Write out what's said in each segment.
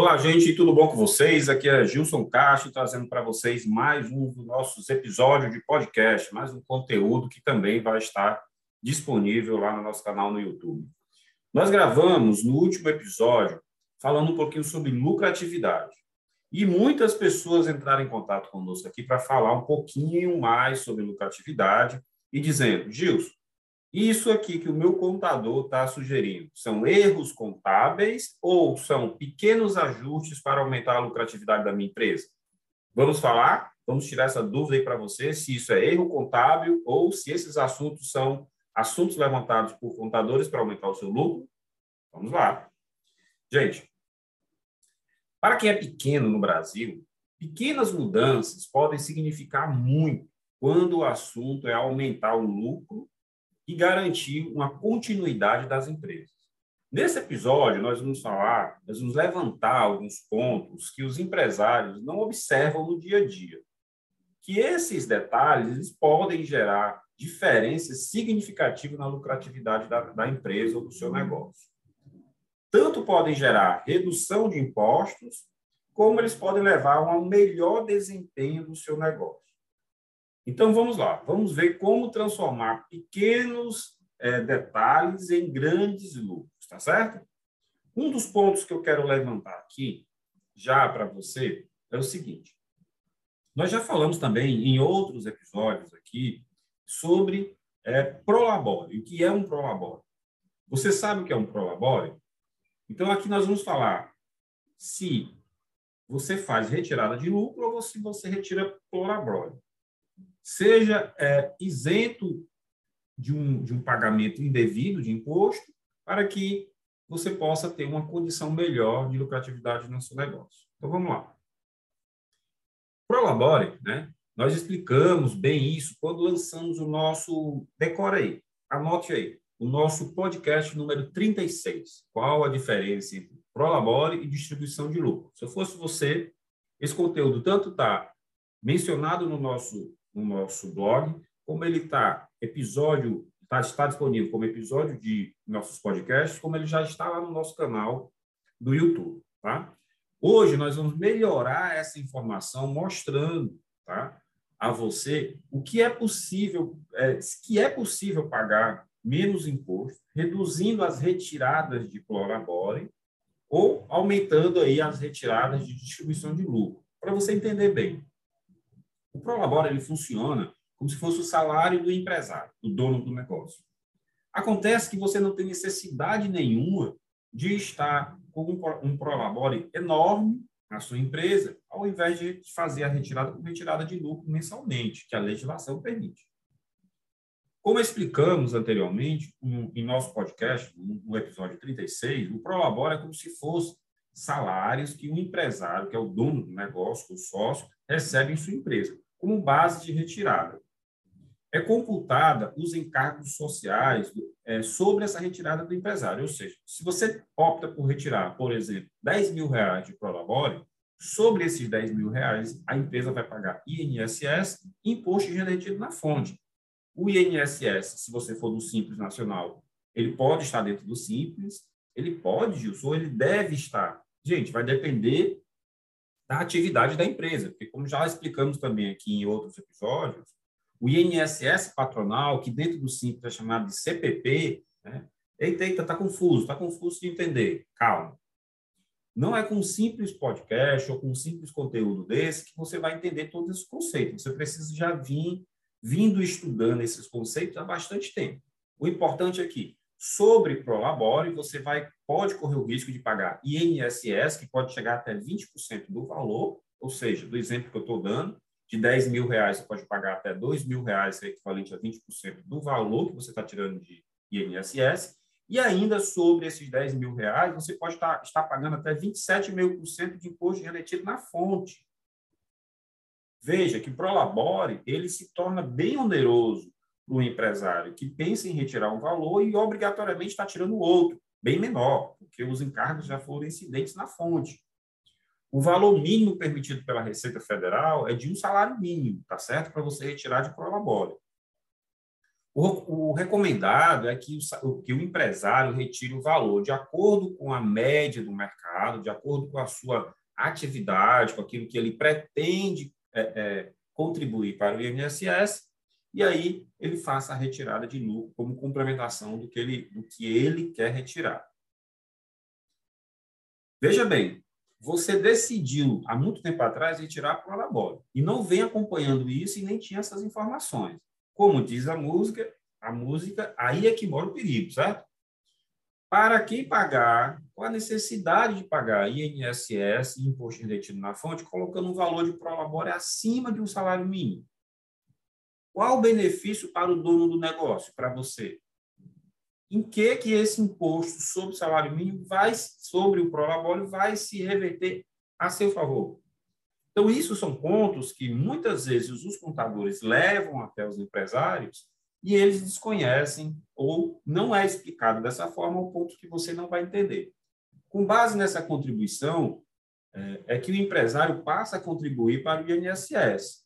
Olá, gente, tudo bom com vocês? Aqui é Gilson Castro trazendo para vocês mais um dos nossos episódios de podcast, mais um conteúdo que também vai estar disponível lá no nosso canal no YouTube. Nós gravamos no último episódio falando um pouquinho sobre lucratividade. E muitas pessoas entraram em contato conosco aqui para falar um pouquinho mais sobre lucratividade e dizendo, Gilson, isso aqui que o meu contador está sugerindo são erros contábeis ou são pequenos ajustes para aumentar a lucratividade da minha empresa? Vamos falar? Vamos tirar essa dúvida aí para você, se isso é erro contábil ou se esses assuntos são assuntos levantados por contadores para aumentar o seu lucro? Vamos lá. Gente, para quem é pequeno no Brasil, pequenas mudanças podem significar muito quando o assunto é aumentar o lucro e garantir uma continuidade das empresas. Nesse episódio, nós vamos falar, nós vamos levantar alguns pontos que os empresários não observam no dia a dia. Que esses detalhes podem gerar diferenças significativas na lucratividade da, da empresa ou do seu negócio. Tanto podem gerar redução de impostos, como eles podem levar a um melhor desempenho do seu negócio. Então, vamos lá, vamos ver como transformar pequenos é, detalhes em grandes lucros, tá certo? Um dos pontos que eu quero levantar aqui, já para você, é o seguinte. Nós já falamos também em outros episódios aqui sobre é, prolabore. O que é um prolabore? Você sabe o que é um prolabore? Então, aqui nós vamos falar se você faz retirada de lucro ou se você retira prolabore seja é, isento de um, de um pagamento indevido de imposto, para que você possa ter uma condição melhor de lucratividade no seu negócio. Então, vamos lá. Prolabore, né? Nós explicamos bem isso quando lançamos o nosso, decora aí, anote aí, o nosso podcast número 36. Qual a diferença entre Prolabore e distribuição de lucro? Se eu fosse você, esse conteúdo tanto está mencionado no nosso no nosso blog, como ele está episódio tá, está disponível como episódio de nossos podcasts, como ele já está lá no nosso canal do YouTube, tá? Hoje nós vamos melhorar essa informação mostrando, tá, a você o que é possível, é, que é possível pagar menos imposto, reduzindo as retiradas de Prolabore ou aumentando aí as retiradas de distribuição de lucro, para você entender bem. O Prolabora ele funciona como se fosse o salário do empresário, do dono do negócio. Acontece que você não tem necessidade nenhuma de estar com um Prolabore enorme na sua empresa, ao invés de fazer a retirada com retirada de lucro mensalmente, que a legislação permite. Como explicamos anteriormente em nosso podcast, no episódio 36, o Prolabore é como se fosse salários que o empresário, que é o dono do negócio, o sócio, recebe em sua empresa, como base de retirada. É computada os encargos sociais é, sobre essa retirada do empresário. Ou seja, se você opta por retirar, por exemplo, 10 mil reais de Prolabore, sobre esses 10 mil reais, a empresa vai pagar INSS imposto de retido na fonte. O INSS, se você for do Simples Nacional, ele pode estar dentro do Simples, ele pode, Gilson, ele deve estar. Gente, vai depender da atividade da empresa, porque como já explicamos também aqui em outros episódios, o INSS patronal, que dentro do Simples é chamado de CPP, né? Eita, eita, tá confuso, tá confuso de entender. Calma. Não é com um simples podcast ou com um simples conteúdo desse que você vai entender todos esses conceitos. Você precisa já vir vindo estudando esses conceitos há bastante tempo. O importante aqui, sobre Prolabore, você vai, pode correr o risco de pagar INSS, que pode chegar até 20% do valor, ou seja, do exemplo que eu estou dando, de 10 mil reais, você pode pagar até 2 mil reais, que é equivalente a 20% do valor que você está tirando de INSS, e ainda sobre esses 10 mil reais, você pode estar, estar pagando até 27,5% de imposto remetido na fonte. Veja que o Prolabore, ele se torna bem oneroso para o empresário que pensa em retirar um valor e obrigatoriamente está tirando outro, bem menor, porque os encargos já foram incidentes na fonte. O valor mínimo permitido pela Receita Federal é de um salário mínimo, tá certo? Para você retirar de prolabore. O, o recomendado é que o, que o empresário retire o valor de acordo com a média do mercado, de acordo com a sua atividade, com aquilo que ele pretende é, é, contribuir para o INSS, e aí ele faça a retirada de lucro como complementação do que ele, do que ele quer retirar. Veja bem, você decidiu há muito tempo atrás retirar para o e não vem acompanhando isso e nem tinha essas informações. Como diz a música, a música, aí é que mora o perigo, certo? Para quem pagar, qual a necessidade de pagar INSS imposto retido na fonte, colocando um valor de prolabore acima de um salário mínimo? Qual o benefício para o dono do negócio, para você? Em que que esse imposto sobre o salário mínimo vai sobre o prolabore vai se reverter a seu favor? Então isso são pontos que muitas vezes os contadores levam até os empresários e eles desconhecem ou não é explicado dessa forma o ponto que você não vai entender. Com base nessa contribuição, é, é que o empresário passa a contribuir para o INSS,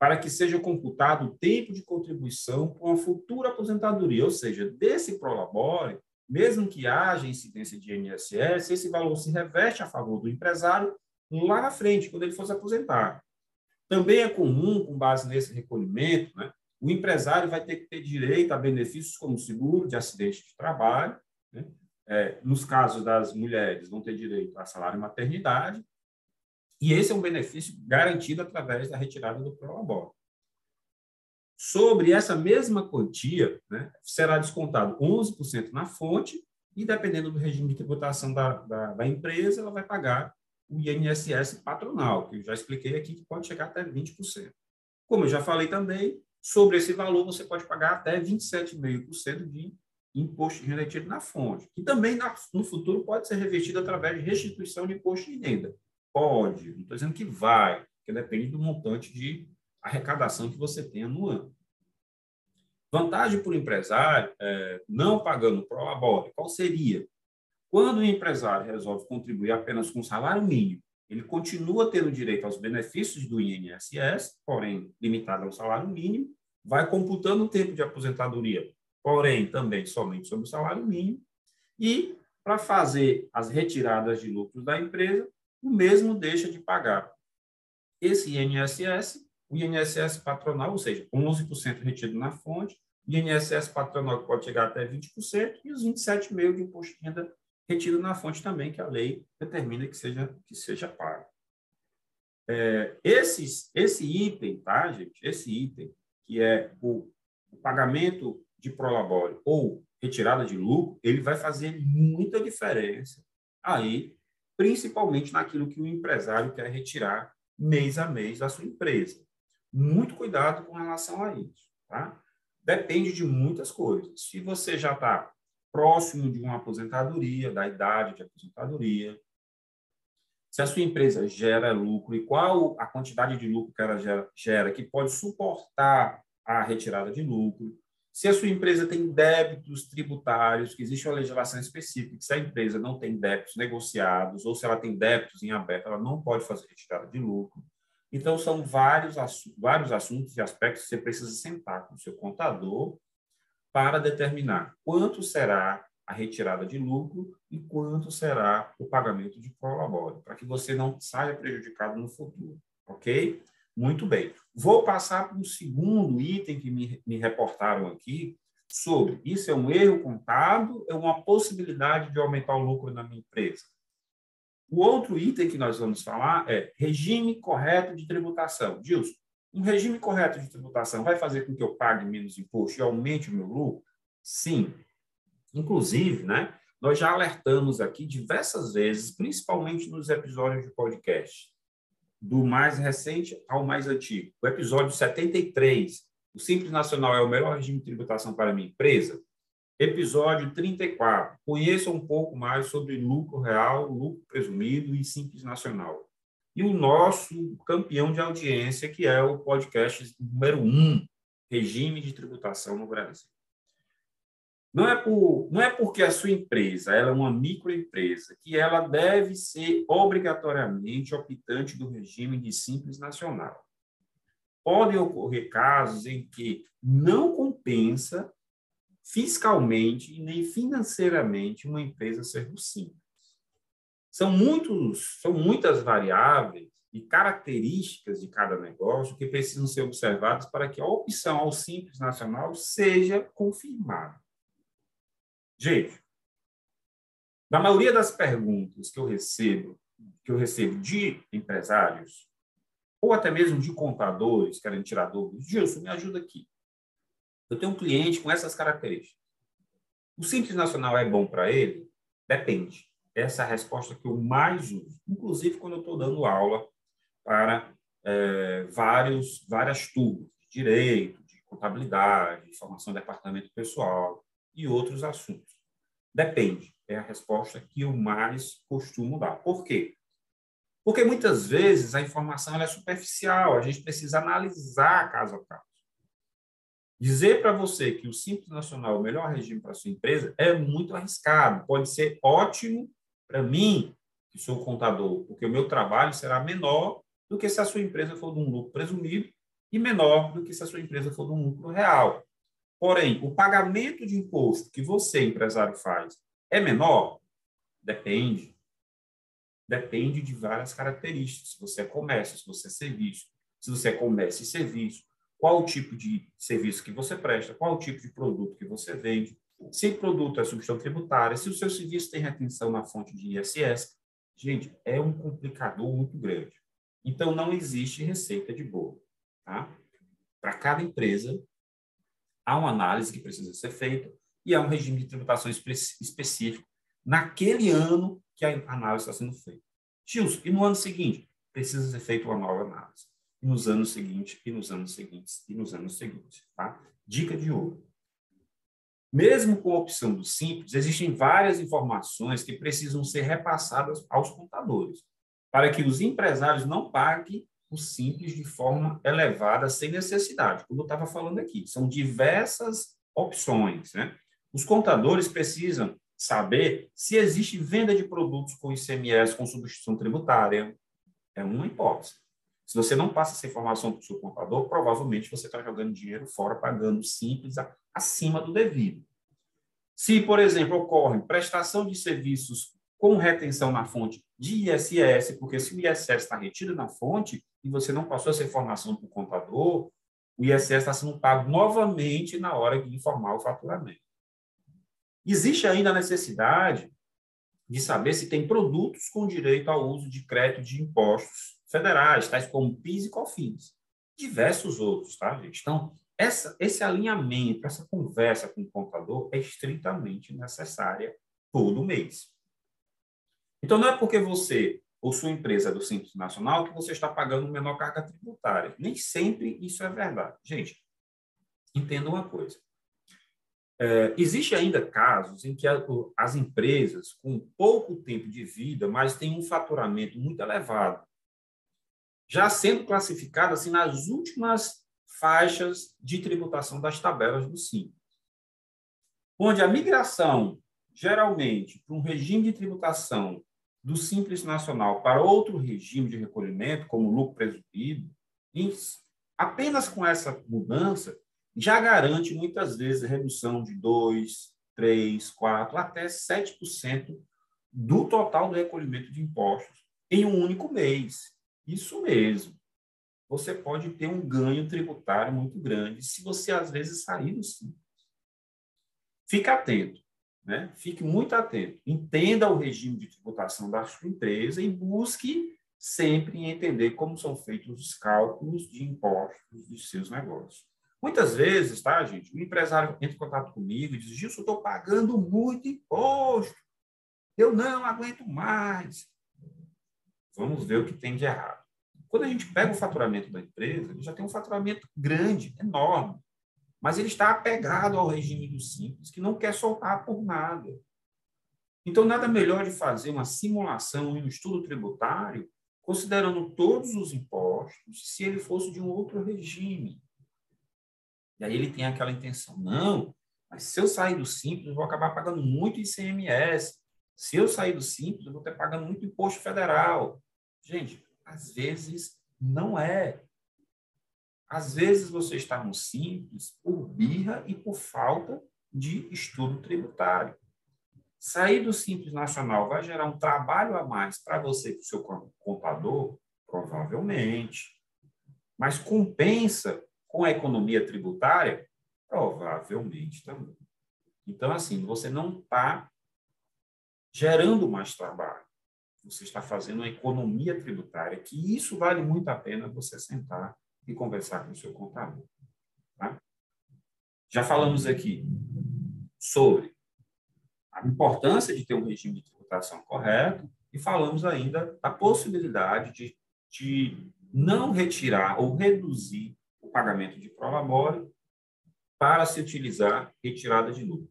para que seja computado o tempo de contribuição com a futura aposentadoria, ou seja, desse prolabore, mesmo que haja incidência de INSS, esse valor se reveste a favor do empresário lá na frente, quando ele fosse aposentar. Também é comum, com base nesse recolhimento, né, o empresário vai ter que ter direito a benefícios como seguro de acidente de trabalho, né? é, nos casos das mulheres, vão ter direito a salário e maternidade, e esse é um benefício garantido através da retirada do prolabore. Sobre essa mesma quantia, né, será descontado 11% na fonte, e dependendo do regime de tributação da, da, da empresa, ela vai pagar o INSS patronal, que eu já expliquei aqui, que pode chegar até 20%. Como eu já falei também, Sobre esse valor, você pode pagar até 27,5% de imposto de renda na fonte, que também no futuro pode ser revertido através de restituição de imposto de renda. Pode, não estou dizendo que vai, porque depende do montante de arrecadação que você tenha no ano. Vantagem para o empresário, é, não pagando pro labore, qual seria? Quando o empresário resolve contribuir apenas com salário mínimo ele continua tendo direito aos benefícios do INSS, porém limitado ao salário mínimo, vai computando o tempo de aposentadoria, porém também somente sobre o salário mínimo, e para fazer as retiradas de lucros da empresa, o mesmo deixa de pagar esse INSS, o INSS patronal, ou seja, 11% retido na fonte, o INSS patronal que pode chegar até 20% e os 27,5% de imposto de renda retido na fonte também, que a lei determina que seja, que seja pago. É, esses, esse item, tá, gente? Esse item, que é o, o pagamento de prolabore ou retirada de lucro, ele vai fazer muita diferença aí, principalmente naquilo que o empresário quer retirar mês a mês da sua empresa. Muito cuidado com relação a isso, tá? Depende de muitas coisas. Se você já está próximo de uma aposentadoria, da idade de aposentadoria. Se a sua empresa gera lucro e qual a quantidade de lucro que ela gera, gera que pode suportar a retirada de lucro. Se a sua empresa tem débitos tributários, que existe uma legislação específica, que se a empresa não tem débitos negociados, ou se ela tem débitos em aberto, ela não pode fazer retirada de lucro. Então, são vários, vários assuntos e aspectos que você precisa sentar com o seu contador para determinar quanto será a retirada de lucro e quanto será o pagamento de prolabore, para que você não saia prejudicado no futuro, ok? Muito bem. Vou passar para o segundo item que me, me reportaram aqui, sobre isso é um erro contábil, é uma possibilidade de aumentar o lucro na minha empresa. O outro item que nós vamos falar é regime correto de tributação. Gilson, um regime correto de tributação vai fazer com que eu pague menos imposto e aumente o meu lucro? Sim. Inclusive, né, nós já alertamos aqui diversas vezes, principalmente nos episódios de podcast, do mais recente ao mais antigo. O episódio 73, o Simples Nacional é o melhor regime de tributação para minha empresa? Episódio 34, conheça um pouco mais sobre lucro real, lucro presumido e Simples Nacional e o nosso campeão de audiência, que é o podcast número um, Regime de Tributação no Brasil. Não é, por, não é porque a sua empresa ela é uma microempresa que ela deve ser obrigatoriamente optante do regime de Simples Nacional. podem ocorrer casos em que não compensa fiscalmente nem financeiramente uma empresa ser do simples. São muitos, são muitas variáveis e características de cada negócio que precisam ser observadas para que a opção ao simples nacional seja confirmada. Gente, na maioria das perguntas que eu recebo, que eu recebo de empresários, ou até mesmo de contadores que querem tirar dúvidas, Gilson, me ajuda aqui. Eu tenho um cliente com essas características. O Simples Nacional é bom para ele? Depende. Essa é a resposta que eu mais uso, inclusive quando eu estou dando aula para é, vários, várias turmas de direito, de contabilidade, formação de departamento pessoal e outros assuntos. Depende. É a resposta que eu mais costumo dar. Por quê? Porque muitas vezes a informação é superficial, a gente precisa analisar caso a caso. Dizer para você que o Simples Nacional é o melhor regime para sua empresa é muito arriscado. Pode ser ótimo para mim, que sou contador, porque o meu trabalho será menor do que se a sua empresa for de um lucro presumido e menor do que se a sua empresa for de um lucro real. Porém, o pagamento de imposto que você, empresário, faz é menor? Depende. Depende de várias características. Se você é comércio, se você é serviço, se você é comércio e serviço, qual o tipo de serviço que você presta, qual o tipo de produto que você vende, se o produto é substituição tributária, se o seu serviço tem retenção na fonte de ISS. Gente, é um complicador muito grande. Então, não existe receita de bolo. Tá? Para cada empresa, há uma análise que precisa ser feita e há um regime de tributação espe específico naquele ano que a análise está sendo feita. Gilson, e no ano seguinte? Precisa ser feita uma nova análise. E nos anos seguintes, e nos anos seguintes, e nos anos seguintes. Tá? Dica de ouro. Mesmo com a opção do simples, existem várias informações que precisam ser repassadas aos contadores, para que os empresários não paguem o simples de forma elevada, sem necessidade. Como eu estava falando aqui, são diversas opções. Né? Os contadores precisam saber se existe venda de produtos com ICMS com substituição tributária. É uma hipótese. Se você não passa essa informação para o seu contador, provavelmente você está jogando dinheiro fora, pagando simples acima do devido. Se, por exemplo, ocorre prestação de serviços com retenção na fonte de ISS, porque se o ISS está retido na fonte e você não passou essa informação para o contador, o ISS está sendo pago novamente na hora de informar o faturamento. Existe ainda a necessidade de saber se tem produtos com direito ao uso de crédito de impostos federais, tais como PIS e COFINS. Diversos outros, tá, gente? Então, essa, esse alinhamento, essa conversa com o contador é estritamente necessária todo mês. Então, não é porque você ou sua empresa é do Simples Nacional que você está pagando menor carga tributária. Nem sempre isso é verdade. Gente, entenda uma coisa. É, existe ainda casos em que a, as empresas, com pouco tempo de vida, mas têm um faturamento muito elevado, já sendo classificadas assim, nas últimas faixas de tributação das tabelas do Simples, onde a migração, geralmente, para um regime de tributação do Simples Nacional para outro regime de recolhimento, como lucro presumido, apenas com essa mudança, já garante muitas vezes redução de 2, 3, 4, até 7% do total do recolhimento de impostos em um único mês. Isso mesmo. Você pode ter um ganho tributário muito grande se você, às vezes, sair do simples. Fique atento, né? Fique muito atento. Entenda o regime de tributação da sua empresa e busque sempre entender como são feitos os cálculos de impostos dos seus negócios. Muitas vezes, tá, gente, o empresário entra em contato comigo e diz: Gilson, eu estou pagando muito imposto, eu não aguento mais. Vamos ver o que tem de errado. Quando a gente pega o faturamento da empresa, ele já tem um faturamento grande, enorme, mas ele está apegado ao regime do simples, que não quer soltar por nada. Então, nada melhor de fazer uma simulação e um estudo tributário, considerando todos os impostos, se ele fosse de um outro regime. E aí ele tem aquela intenção, não, mas se eu sair do simples, eu vou acabar pagando muito ICMS. Se eu sair do simples, eu vou ter pagando muito imposto federal. Gente, às vezes não é. Às vezes você está no simples por birra e por falta de estudo tributário. Sair do Simples Nacional vai gerar um trabalho a mais para você, para o seu contador? Provavelmente. Mas compensa com a economia tributária? Provavelmente também. Então, assim, você não está gerando mais trabalho. Você está fazendo uma economia tributária, que isso vale muito a pena você sentar e conversar com o seu contador. Tá? Já falamos aqui sobre a importância de ter um regime de tributação correto e falamos ainda da possibilidade de, de não retirar ou reduzir o pagamento de prolabore para se utilizar retirada de lucros.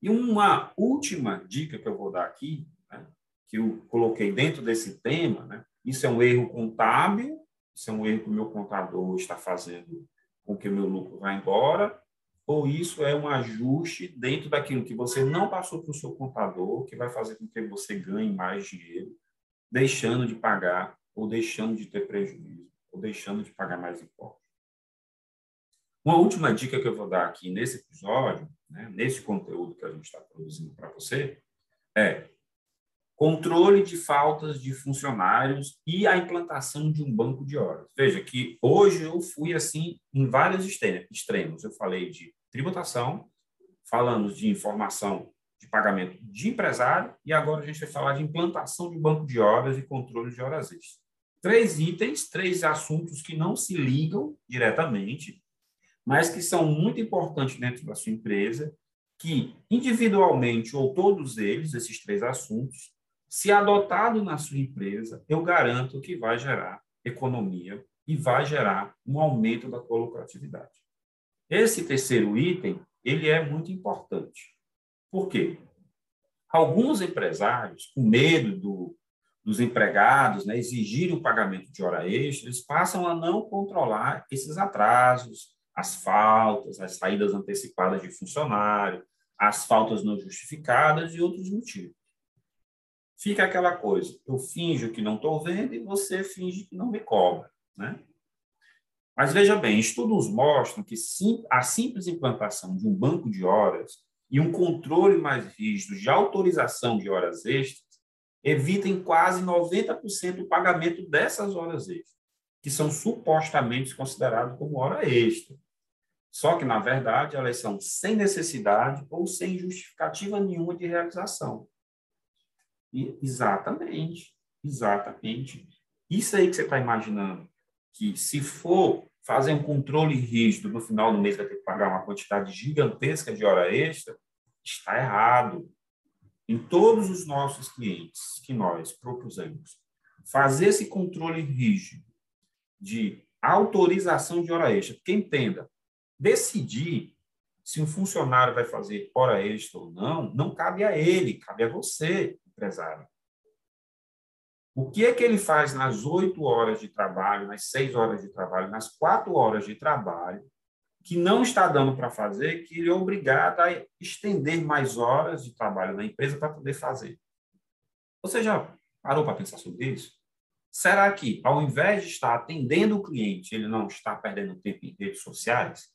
E uma última dica que eu vou dar aqui, né, que eu coloquei dentro desse tema, né, isso é um erro contábil, isso é um erro que o meu contador está fazendo com que o meu lucro vá embora, ou isso é um ajuste dentro daquilo que você não passou para o seu contador, que vai fazer com que você ganhe mais dinheiro, deixando de pagar, ou deixando de ter prejuízo, ou deixando de pagar mais impostos. Uma última dica que eu vou dar aqui nesse episódio, né, nesse conteúdo que a gente está produzindo para você, é controle de faltas de funcionários e a implantação de um banco de horas. Veja que hoje eu fui assim em vários extremos. Eu falei de tributação, falamos de informação de pagamento de empresário e agora a gente vai falar de implantação de banco de horas e controle de horas extras. Três itens, três assuntos que não se ligam diretamente, mas que são muito importantes dentro da sua empresa, que individualmente ou todos eles, esses três assuntos, se adotado na sua empresa, eu garanto que vai gerar economia e vai gerar um aumento da tua lucratividade. Esse terceiro item, ele é muito importante. Por quê? Alguns empresários, com medo do, dos empregados né, exigirem o pagamento de hora extra, eles passam a não controlar esses atrasos, as faltas, as saídas antecipadas de funcionário, as faltas não justificadas e outros motivos. Fica aquela coisa, eu finjo que não estou vendo e você finge que não me cobra. Né? Mas veja bem, estudos mostram que a simples implantação de um banco de horas e um controle mais rígido de autorização de horas extras evitam quase 90% o pagamento dessas horas extras, que são supostamente consideradas como hora extra. Só que, na verdade, elas são sem necessidade ou sem justificativa nenhuma de realização. Exatamente, exatamente. Isso aí que você está imaginando, que se for fazer um controle rígido, no final do mês vai ter que pagar uma quantidade gigantesca de hora extra, está errado. Em todos os nossos clientes que nós propusemos, fazer esse controle rígido de autorização de hora extra, porque entenda, decidir se um funcionário vai fazer hora extra ou não, não cabe a ele, cabe a você, empresário. O que é que ele faz nas oito horas de trabalho, nas seis horas de trabalho, nas quatro horas de trabalho, que não está dando para fazer, que ele é obrigado a estender mais horas de trabalho na empresa para poder fazer? Você já parou para pensar sobre isso? Será que, ao invés de estar atendendo o cliente, ele não está perdendo tempo em redes sociais?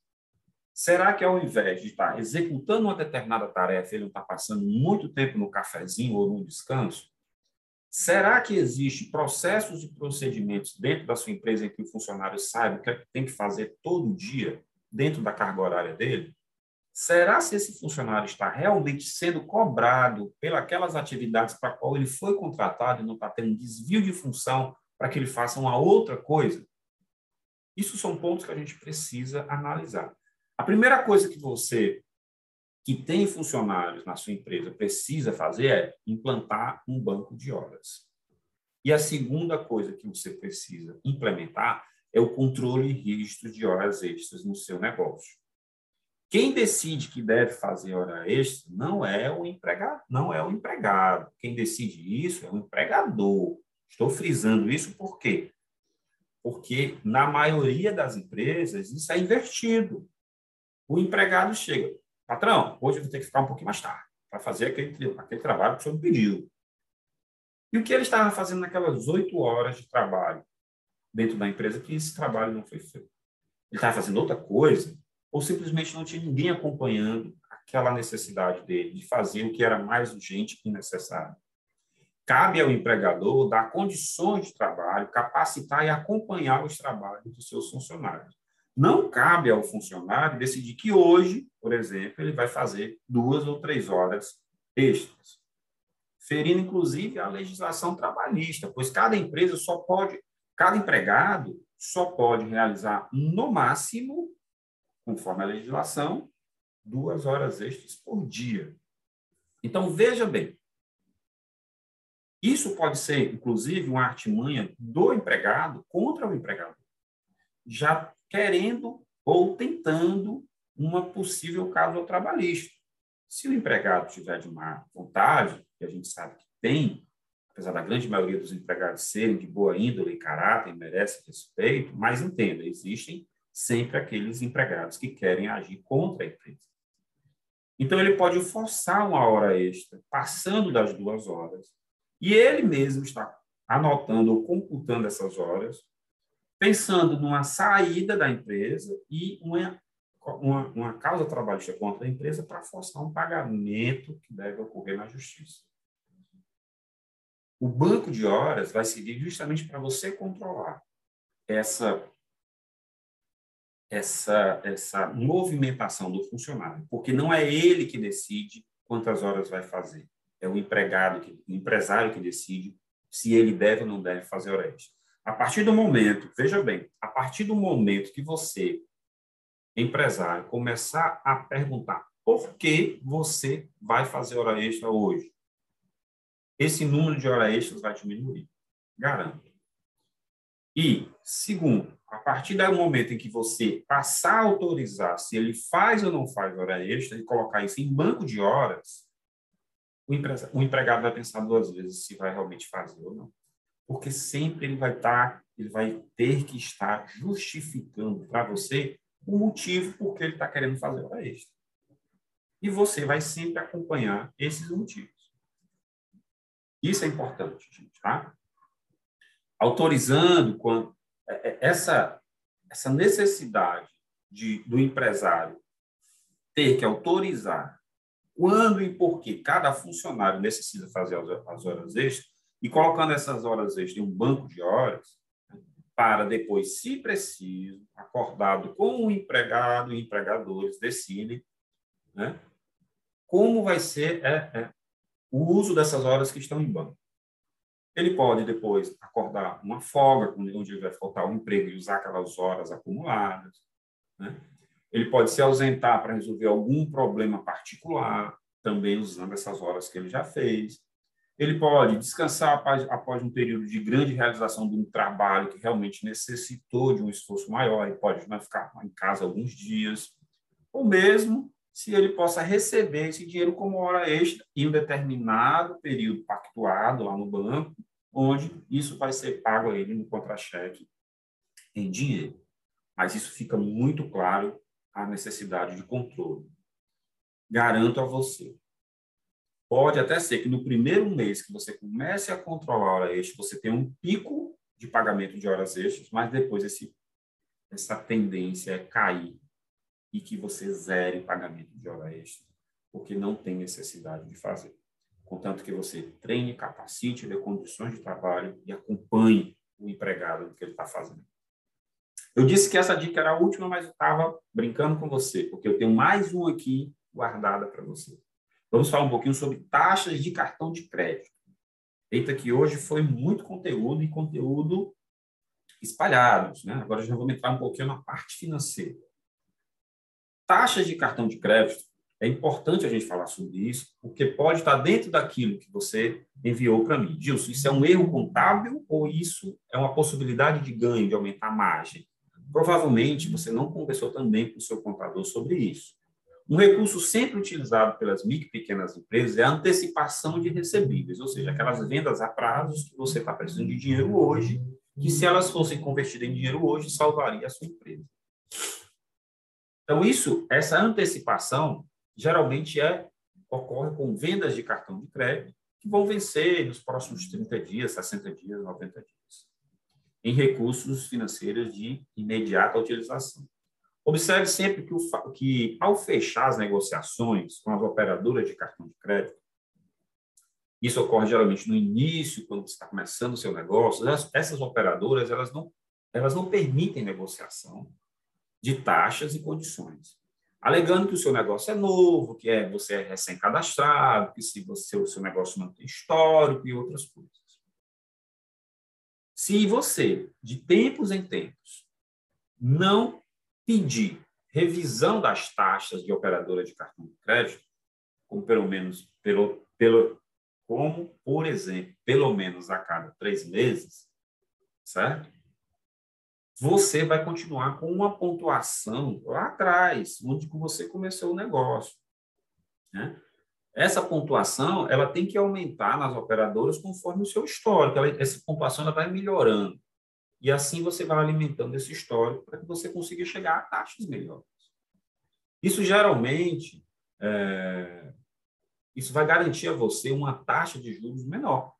Será que, ao invés de estar executando uma determinada tarefa, ele não está passando muito tempo no cafezinho ou no descanso? Será que existe processos e procedimentos dentro da sua empresa em que o funcionário saiba o que, é que tem que fazer todo dia dentro da carga horária dele? Será se esse funcionário está realmente sendo cobrado pelas atividades para qual ele foi contratado e não está tendo desvio de função para que ele faça uma outra coisa? Isso são pontos que a gente precisa analisar. A primeira coisa que você que tem funcionários na sua empresa precisa fazer é implantar um banco de horas. E a segunda coisa que você precisa implementar é o controle rígido de horas extras no seu negócio. Quem decide que deve fazer hora extra não é o empregado, não é o empregado. Quem decide isso é o empregador. Estou frisando isso por quê? Porque na maioria das empresas isso é invertido. O empregado chega, Patrão, hoje eu vou ter que ficar um pouquinho mais tarde para fazer aquele, aquele trabalho que o senhor pediu. E o que ele estava fazendo naquelas oito horas de trabalho dentro da empresa que esse trabalho não foi feito? estava fazendo outra coisa, ou simplesmente não tinha ninguém acompanhando aquela necessidade dele de fazer o que era mais urgente e necessário. Cabe ao empregador dar condições de trabalho, capacitar e acompanhar os trabalhos dos seus funcionários. Não cabe ao funcionário decidir que hoje, por exemplo, ele vai fazer duas ou três horas extras, ferindo inclusive a legislação trabalhista, pois cada empresa só pode, cada empregado só pode realizar no máximo, conforme a legislação, duas horas extras por dia. Então veja bem, isso pode ser, inclusive, uma artimanha do empregado contra o empregador, já querendo ou tentando uma possível causa trabalhista. Se o empregado tiver de má vontade, que a gente sabe que tem, apesar da grande maioria dos empregados serem de boa índole e caráter, merecem respeito, mas entenda, existem sempre aqueles empregados que querem agir contra a empresa. Então, ele pode forçar uma hora extra, passando das duas horas, e ele mesmo está anotando ou computando essas horas, pensando numa saída da empresa e uma, uma, uma causa trabalhista contra a empresa para forçar um pagamento que deve ocorrer na justiça. O banco de horas vai servir justamente para você controlar essa essa essa movimentação do funcionário, porque não é ele que decide quantas horas vai fazer é o empregado, que, o empresário que decide se ele deve ou não deve fazer hora extra. A partir do momento, veja bem, a partir do momento que você, empresário, começar a perguntar por que você vai fazer hora extra hoje, esse número de horas extras vai diminuir, garanto. E, segundo, a partir do momento em que você passar a autorizar se ele faz ou não faz hora extra e colocar isso em banco de horas, o, empregado vai pensar duas vezes se vai realmente fazer ou não. Porque sempre ele vai estar, ele vai ter que estar justificando para você o motivo por que ele está querendo fazer hora extra. E você vai sempre acompanhar esses motivos. Isso é importante, gente, tá? Autorizando quando é, é, essa essa necessidade de, do empresário ter que autorizar quando e por que cada funcionário necessita fazer as horas extras e colocando essas horas extras em um banco de horas para depois, se preciso, acordado com o empregado e empregadores decidem né, como vai ser é, é, o uso dessas horas que estão em banco. Ele pode depois acordar uma folga, onde vai faltar um emprego e usar aquelas horas acumuladas. Né? Ele pode se ausentar para resolver algum problema particular, também usando essas horas que ele já fez. Ele pode descansar após, após um período de grande realização de um trabalho que realmente necessitou de um esforço maior, ele pode né, ficar em casa alguns dias, ou mesmo se ele possa receber esse dinheiro como hora extra em um determinado período pactuado lá no banco, onde isso vai ser pago a ele no contra-cheque em dinheiro. Mas isso fica muito claro a necessidade de controle. Garanto a você. Pode até ser que no primeiro mês que você comece a controlar a hora extra, você tenha um pico de pagamento de horas extras, mas depois esse, essa tendência é cair e que você zere pagamento de hora extra, porque não tem necessidade de fazer. Contanto que você treine, capacite, dê condições de trabalho e acompanhe o empregado do que ele está fazendo. Eu disse que essa dica era a última, mas eu estava brincando com você, porque eu tenho mais uma aqui guardada para você. Vamos falar um pouquinho sobre taxas de cartão de crédito. Eita, que hoje foi muito conteúdo e conteúdo espalhados. Né? Agora já vamos entrar um pouquinho na parte financeira. Taxas de cartão de crédito, é importante a gente falar sobre isso, porque pode estar dentro daquilo que você enviou para mim. Gilson, isso é um erro contábil ou isso é uma possibilidade de ganho, de aumentar a margem? Provavelmente você não conversou também com o seu contador sobre isso. Um recurso sempre utilizado pelas micro e pequenas empresas é a antecipação de recebíveis, ou seja, aquelas vendas a prazos que você está precisando de dinheiro hoje, que se elas fossem convertidas em dinheiro hoje, salvaria a sua empresa. Então, isso, essa antecipação, geralmente é, ocorre com vendas de cartão de crédito, que vão vencer nos próximos 30 dias, 60 dias, 90 dias em recursos financeiros de imediata utilização. Observe sempre que, o, que, ao fechar as negociações com as operadoras de cartão de crédito, isso ocorre geralmente no início, quando você está começando o seu negócio, essas operadoras elas não, elas não permitem negociação de taxas e condições, alegando que o seu negócio é novo, que é, você é recém-cadastrado, que se você, o seu negócio não tem histórico e outras coisas. Se você, de tempos em tempos, não pedir revisão das taxas de operadora de cartão de crédito, como pelo menos pelo, pelo como por exemplo pelo menos a cada três meses, certo? Você vai continuar com uma pontuação lá atrás, onde você começou o negócio. Né? Essa pontuação ela tem que aumentar nas operadoras conforme o seu histórico. Ela, essa pontuação ela vai melhorando. E assim você vai alimentando esse histórico para que você consiga chegar a taxas melhores. Isso geralmente, é, isso vai garantir a você uma taxa de juros menor.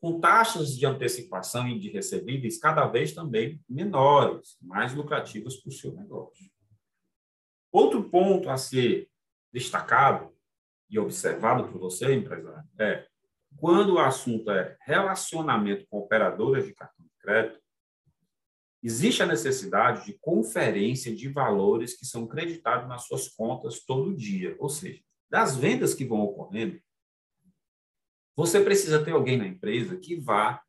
Com taxas de antecipação e de recebíveis cada vez também menores, mais lucrativas para o seu negócio. Outro ponto a ser destacado e observado por você, empresário, é quando o assunto é relacionamento com operadoras de cartão de crédito, existe a necessidade de conferência de valores que são creditados nas suas contas todo dia, ou seja, das vendas que vão ocorrendo, você precisa ter alguém na empresa que vá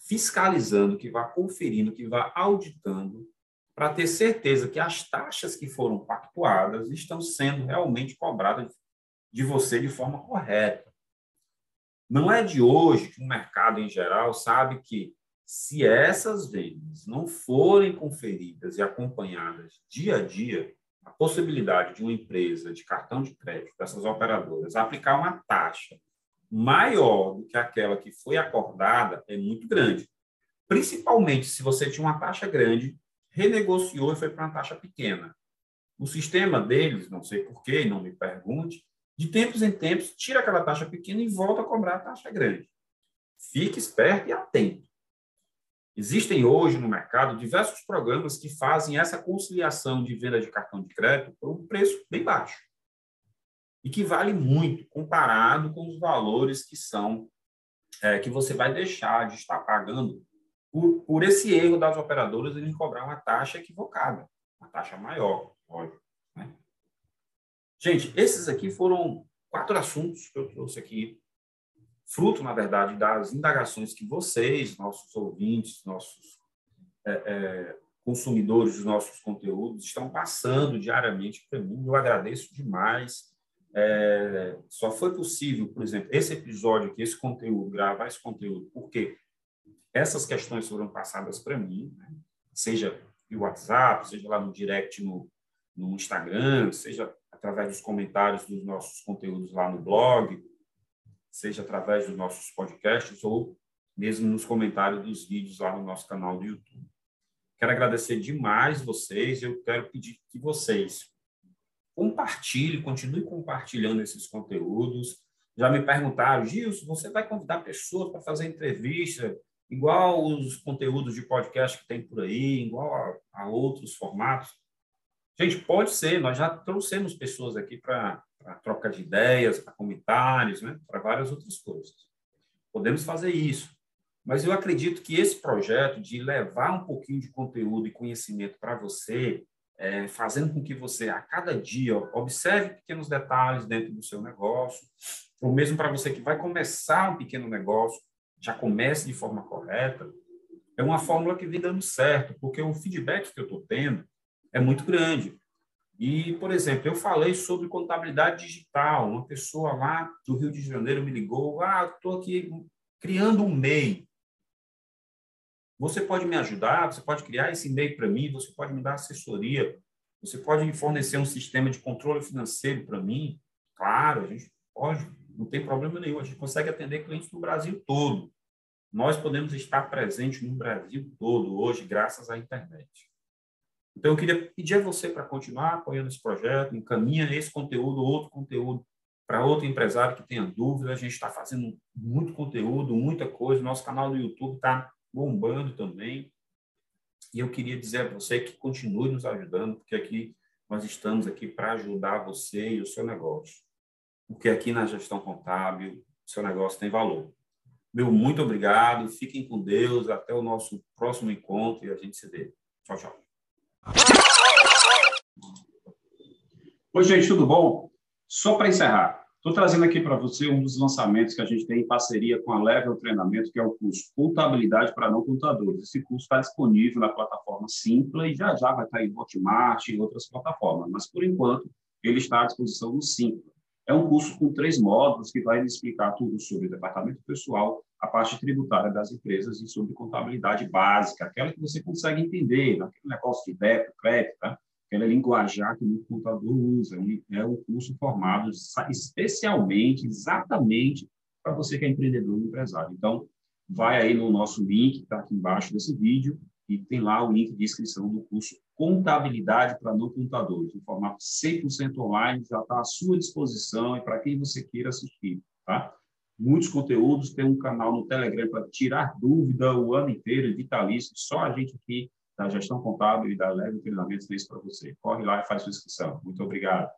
fiscalizando, que vá conferindo, que vá auditando, para ter certeza que as taxas que foram pactuadas estão sendo realmente cobradas de você de forma correta. Não é de hoje que o mercado em geral sabe que se essas vendas não forem conferidas e acompanhadas dia a dia, a possibilidade de uma empresa de cartão de crédito, dessas operadoras, aplicar uma taxa maior do que aquela que foi acordada é muito grande. Principalmente se você tinha uma taxa grande, renegociou e foi para uma taxa pequena. O sistema deles, não sei porquê, não me pergunte, de tempos em tempos, tira aquela taxa pequena e volta a cobrar a taxa grande. Fique esperto e atento. Existem hoje no mercado diversos programas que fazem essa conciliação de venda de cartão de crédito por um preço bem baixo. E que vale muito comparado com os valores que são é, que você vai deixar de estar pagando por, por esse erro das operadoras em cobrar uma taxa equivocada, uma taxa maior, óbvio. Gente, esses aqui foram quatro assuntos que eu trouxe aqui, fruto, na verdade, das indagações que vocês, nossos ouvintes, nossos é, é, consumidores dos nossos conteúdos, estão passando diariamente para mim. Eu agradeço demais. É, só foi possível, por exemplo, esse episódio aqui, esse conteúdo, gravar esse conteúdo, porque essas questões foram passadas para mim, né? seja no WhatsApp, seja lá no direct no, no Instagram, seja através dos comentários dos nossos conteúdos lá no blog, seja através dos nossos podcasts ou mesmo nos comentários dos vídeos lá no nosso canal do YouTube. Quero agradecer demais vocês, eu quero pedir que vocês compartilhem, continuem compartilhando esses conteúdos. Já me perguntaram, Gilson, você vai convidar pessoas para fazer entrevista, igual os conteúdos de podcast que tem por aí, igual a, a outros formatos? Gente, pode ser, nós já trouxemos pessoas aqui para troca de ideias, para comentários, né? para várias outras coisas. Podemos fazer isso. Mas eu acredito que esse projeto de levar um pouquinho de conteúdo e conhecimento para você, é, fazendo com que você, a cada dia, observe pequenos detalhes dentro do seu negócio, ou mesmo para você que vai começar um pequeno negócio, já comece de forma correta, é uma fórmula que vem dando certo, porque o feedback que eu estou tendo é muito grande. E, por exemplo, eu falei sobre contabilidade digital. Uma pessoa lá do Rio de Janeiro me ligou: Ah, estou aqui criando um MEI. Você pode me ajudar? Você pode criar esse MEI para mim? Você pode me dar assessoria? Você pode me fornecer um sistema de controle financeiro para mim? Claro, a gente pode, não tem problema nenhum. A gente consegue atender clientes no Brasil todo. Nós podemos estar presentes no Brasil todo hoje, graças à internet. Então, eu queria pedir a você para continuar apoiando esse projeto, encaminha esse conteúdo, outro conteúdo, para outro empresário que tenha dúvida. A gente está fazendo muito conteúdo, muita coisa. Nosso canal do YouTube está bombando também. E eu queria dizer a você que continue nos ajudando, porque aqui nós estamos aqui para ajudar você e o seu negócio. Porque aqui na gestão contábil, o seu negócio tem valor. Meu muito obrigado, fiquem com Deus, até o nosso próximo encontro e a gente se vê. Tchau, tchau. Oi, gente, tudo bom? Só para encerrar, estou trazendo aqui para você um dos lançamentos que a gente tem em parceria com a Level Treinamento, que é o curso Contabilidade para Não Contadores. Esse curso está disponível na plataforma Simpla e já já vai estar em Hotmart e outras plataformas, mas por enquanto ele está à disposição no Simpla. É um curso com três módulos que vai explicar tudo sobre departamento pessoal, a parte tributária das empresas e sobre contabilidade básica, aquela que você consegue entender, aquele negócio de débito, crédito, tá? aquela linguajar que o contador usa. É um curso formado especialmente, exatamente, para você que é empreendedor e empresário. Então, vai aí no nosso link, que está aqui embaixo desse vídeo, e tem lá o link de inscrição do curso Contabilidade para Não Contadores, em formato 100% online, já está à sua disposição e para quem você queira assistir, tá? Muitos conteúdos, tem um canal no Telegram para tirar dúvida o ano inteiro, vitalício, só a gente aqui da gestão contábil e da Leve Treinamentos isso para você. Corre lá e faz sua inscrição. Muito obrigado.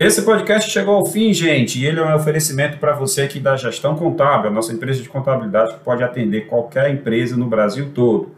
Esse podcast chegou ao fim, gente, e ele é um oferecimento para você aqui da Gestão Contábil, a nossa empresa de contabilidade que pode atender qualquer empresa no Brasil todo.